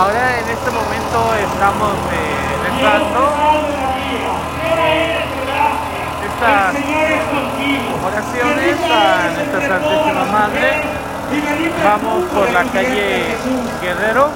Ahora en este momento estamos eh, entrando estas oraciones a nuestra Santísima Madre. Vamos por la calle Guerrero.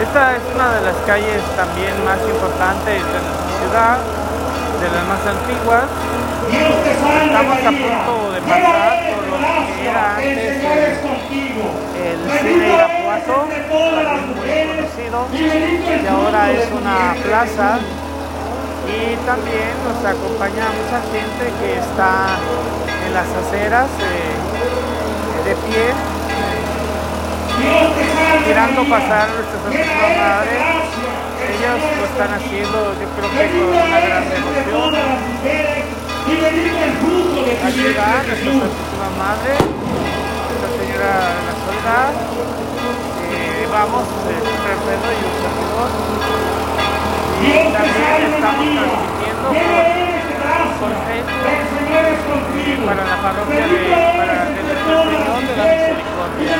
Esta es una de las calles también más importantes de nuestra ciudad, de las más antiguas. Estamos a punto de pasar por lo que era antes el cine Muy conocido, y ahora es una plaza. Y también nos acompaña mucha gente que está en las aceras eh, de pie, mirando pasar nuestra Santísima Madre. Ellos lo están haciendo, yo creo que con una gran emoción. Aquí va nuestra Santísima Madre, Nuestra Señora la Soledad. Eh, vamos, Alfredo y un servidor. Y también estamos transmitiendo por, por Facebook para la parroquia de, para, de nuestro Señor de la Misericordia.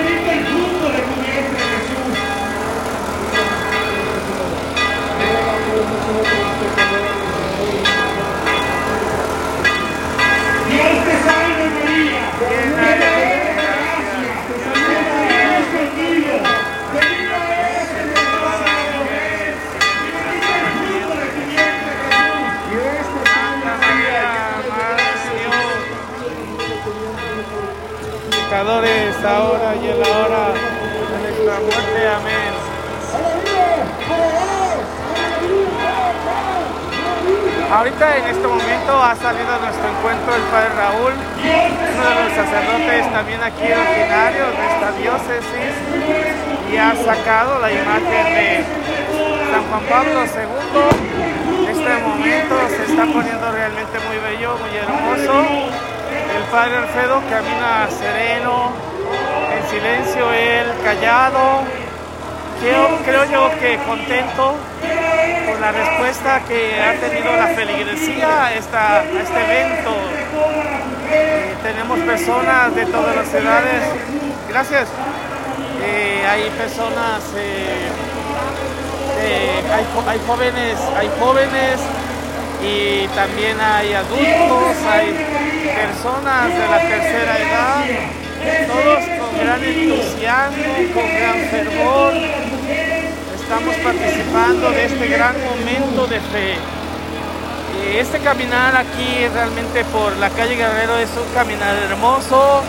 Ahora y en la hora de nuestra muerte. Amén. Ahorita en este momento ha salido a nuestro encuentro el Padre Raúl, uno de los sacerdotes también aquí originarios de esta diócesis, y ha sacado la imagen de San Juan Pablo II. En este momento se está poniendo realmente muy bello, muy hermoso. El Padre Alfredo camina sereno, en silencio él, callado, creo, creo yo que contento por la respuesta que ha tenido la feligresía a, esta- este evento. Eh, tenemos personas de todas las edades. Gracias. Eh, hay personas, eh, hay, hay jóvenes, hay jóvenes y también hay adultos, hay personas de la tercera edad, todos con gran entusiasmo, con gran fervor estamos participando de este gran momento de fe. Eh, Este caminar aquí realmente por la calle Guerrero es un caminar hermoso,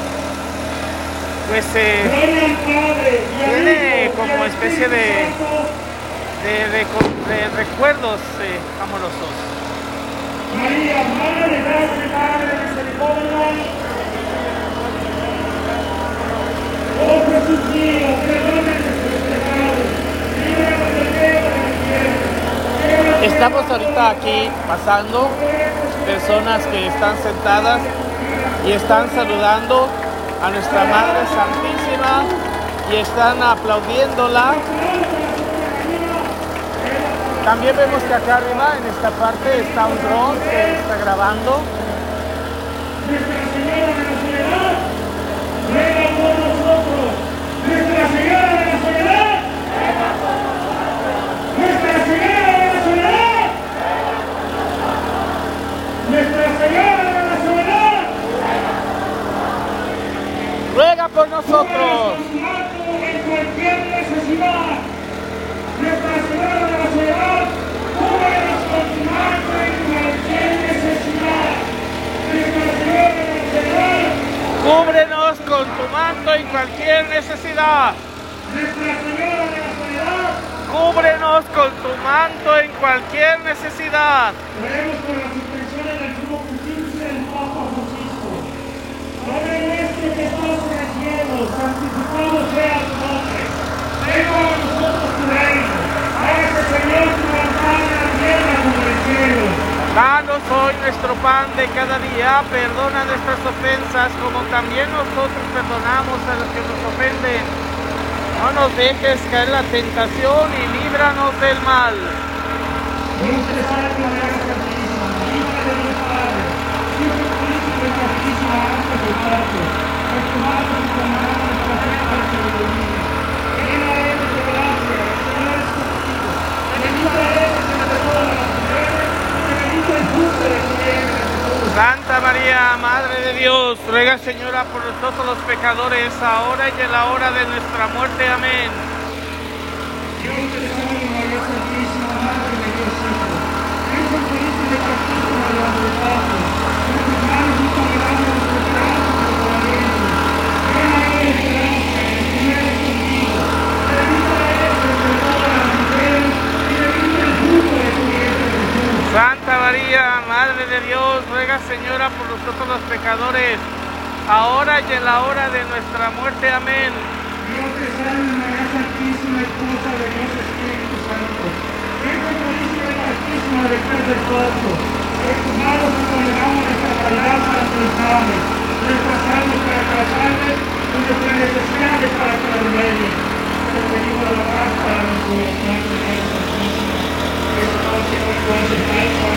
pues eh, y tiene y como especie de, de, reco- de recuerdos eh. María, Madre de gracia y Madre de misericordia. Oh Jesús mío, perdóname nuestros pecados, líbranos del fuego del infierno. Estamos ahorita aquí pasando, personas que están sentadas y están saludando a nuestra Madre Santísima y están aplaudiéndola. También vemos que acá arriba, en esta parte, está un dron que está grabando. Nuestra Señora de la Soledad, ruega por nosotros. Nuestra Señora de la Soledad, Nuestra Señora de la Soledad, Nuestra Señora de la Soledad, Por nosotros. En cualquier necesidad. Nuestra Señora de la Soledad, cúbrenos con tu manto en cualquier necesidad. Nuestra Señora de la Soledad, Cúbrenos con tu manto en cualquier necesidad. Nuestra Señora de la Soledad, Cúbrenos con tu manto en cualquier necesidad. Oremos por las intenciones del sumo pontífice del Papa Francisco. Padre nuestro que estás cielo, santificado sea tu nombre. Venga a nosotros tu reino. Hágase Señor tu voluntad en la tierra como el cielo. Danos hoy nuestro pan de cada día, perdona nuestras ofensas como también nosotros perdonamos a los que nos ofenden. No nos dejes caer en la tentación y líbranos del mal. Dios te Santa María, Madre de Dios, ruega Señora por nosotros los pecadores, ahora y en la hora de nuestra muerte. Amén. Y en la hora de nuestra muerte. Amén. Dios te salve María Santísima, esposa de Dios Espíritu Santo. Virgen purísima y castísima de Dios del. En tus manos encomendamos nuestra caridad para que nos ames, nuestras almas para que las salves y nuestras necesidades para que las remedies. Te pedimos la paz para nuestro Santo María Santísima. Que es noche muy fuerte salva,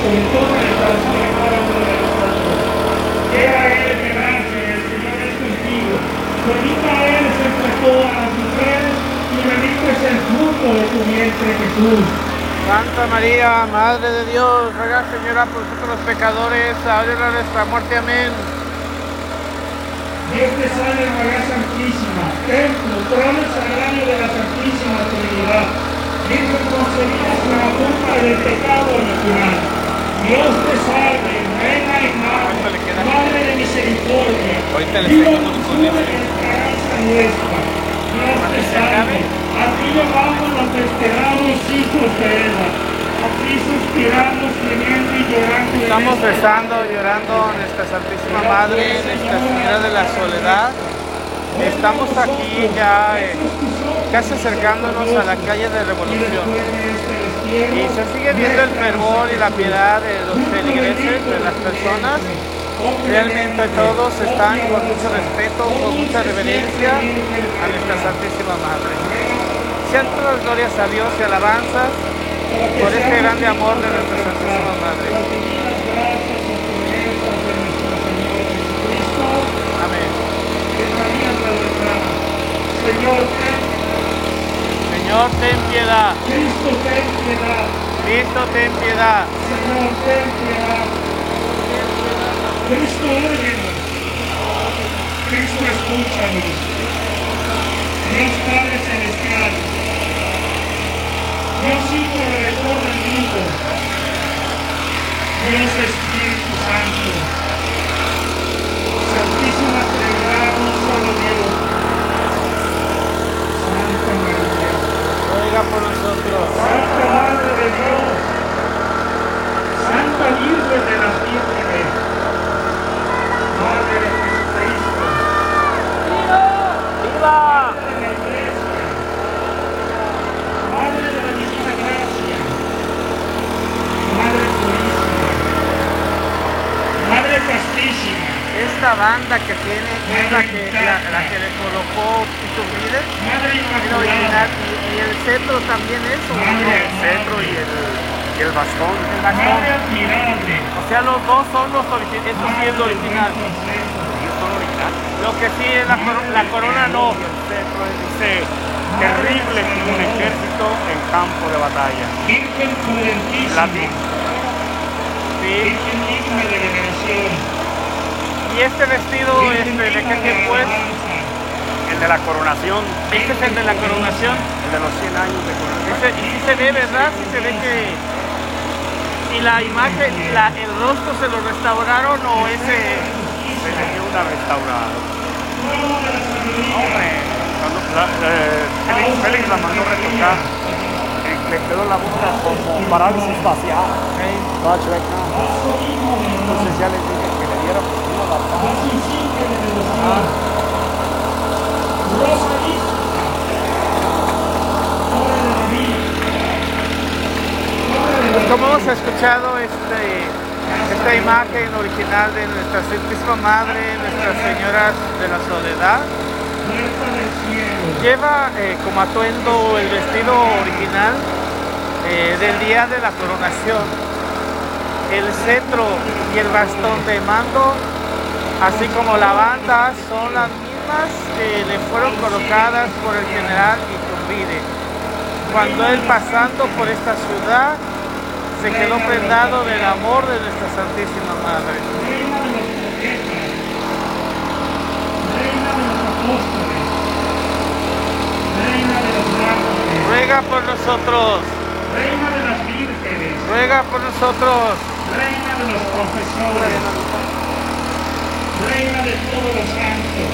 sobre todo en el corazón de cada uno de nosotros. Llena eres de gracia, el Señor es contigo. Bendita eres entre todas las mujeres y bendito es el fruto de tu vientre Jesús. Santa María, Madre de Dios, ruega Señora por nosotros los pecadores, ahora y en la hora de nuestra muerte. Amén. Dios te salve María Santísima, templo, trono sagrado de la Santísima Trinidad, Virgen concebida sin la culpa del pecado original. Dios te salve, Reina y ¿Cuánto le Madre? Madre de misericordia, sube este. en esperanza nuestra. Dios te salve, a ti llamamos los desterrados hijos de Eva, a ti suspiramos gimiendo y llorando. Estamos esta rezando, llorando a nuestra Santísima Madre, Nuestra Señora de la Soledad. Estamos aquí ya eh, casi acercándonos a la calle de Revolución. Y se sigue viendo el fervor y la piedad de los feligreses, de las personas. Realmente todos están con mucho respeto, con mucha reverencia a nuestra Santísima Madre. Sean todas glorias a Dios y alabanzas por este grande amor de nuestra Santísima Madre. Amén. Señor, ten- Señor, ten piedad. Cristo, ten piedad. Cristo, ten piedad. Señor, ten piedad. Cristo, óyenos. Cristo, escúchanos. Dios Padre Celestial. Dios Hijo Redentor del mundo. Dios Espíritu Santo. Santísima Trinidad, un solo Dios. Santa María. Ruega por nosotros. Santa Madre de Dios, Santa Virgen de las Vírgenes, Madre de Jesucristo, ¡Viva! Madre de la Iglesia, Madre de la Divina Gracia, Madre Purísima, Madre Castísima, Esta banda que tiene es la que, la, la que le colocó Tito Mide, el original, y, y el centro también es, ¿o no? Madre, centro y el, y el bastón. el bastón. O sea, los dos son los originales, esto sí es lo original. Lo que sí es la, coro- la corona no. El centro dice terrible como un ejército en campo de batalla. Virgen prudentísima, Latín. Sí. Virgen digna de veneración, Y este vestido, este, ¿de qué tiempo es? El de la coronación. Este es el de la coronación. El de los 100 años de coronación. Y sí se ve, ¿verdad? Sí se ve que... ¿Y la imagen, la, el rostro se lo restauraron o ese... Se le dio una restaurada. Hombre, cuando la- eh, Félix, Félix la mandó retocar. eh, Le quedó la boca como parálisis facial. Chueca. Entonces ya les dije que le diera pues como hemos escuchado este, esta imagen original de nuestra Santísima Madre, Nuestra Señora de la Soledad, lleva eh, como atuendo el vestido original eh, del día de la coronación, el cetro y el bastón de mando, así como la banda, son las mismas que le fueron colocadas por el general Iturbide. Cuando él pasando por esta ciudad, se quedó prendado del amor de nuestra Santísima Madre. apóstoles, Reina de los mártires, ruega por nosotros, Reina de las vírgenes, ruega por nosotros, Reina de los profesores, Reina de todos los santos,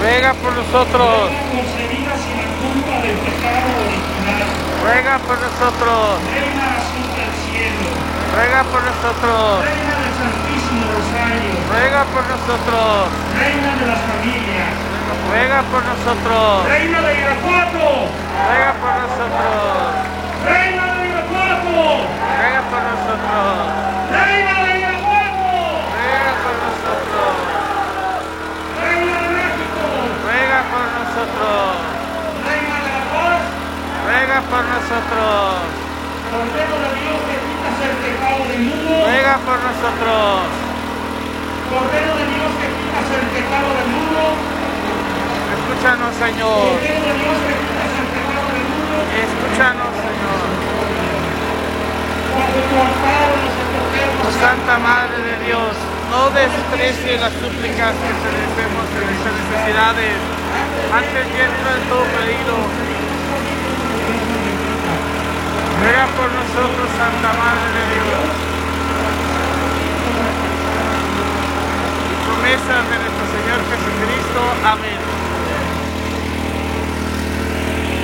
ruega por nosotros, Reina concebida sin la culpa del pecado original, ruega por nosotros, Reina azul del cielo, ruega por nosotros, Reina del Santísimo Rosario, ruega por nosotros, Reina de las familias, ruega por nosotros, Reina de Irapuato, ruega por nosotros, Reina de Irapuato, ruega por nosotros, Reina de Irapuato, ruega por nosotros, Reina de México, ruega por nosotros, Reina de la paz, ruega por nosotros, Cordero de Dios que quitas el pecado del mundo, ruega por nosotros, Cordero de Dios que quitas el pecado del mundo, escúchanos Señor, Cordero de Dios que quitas el pecado del mundo, escúchanos Señor, cuando tu amparo nos encontremos Oh Santa Madre de Dios, no desprecie las súplicas que te decimos en nuestras necesidades, antes lleno de todo pedido. Ruega por nosotros, Santa Madre de Dios. Y promesas de nuestro Señor Jesucristo. Amén.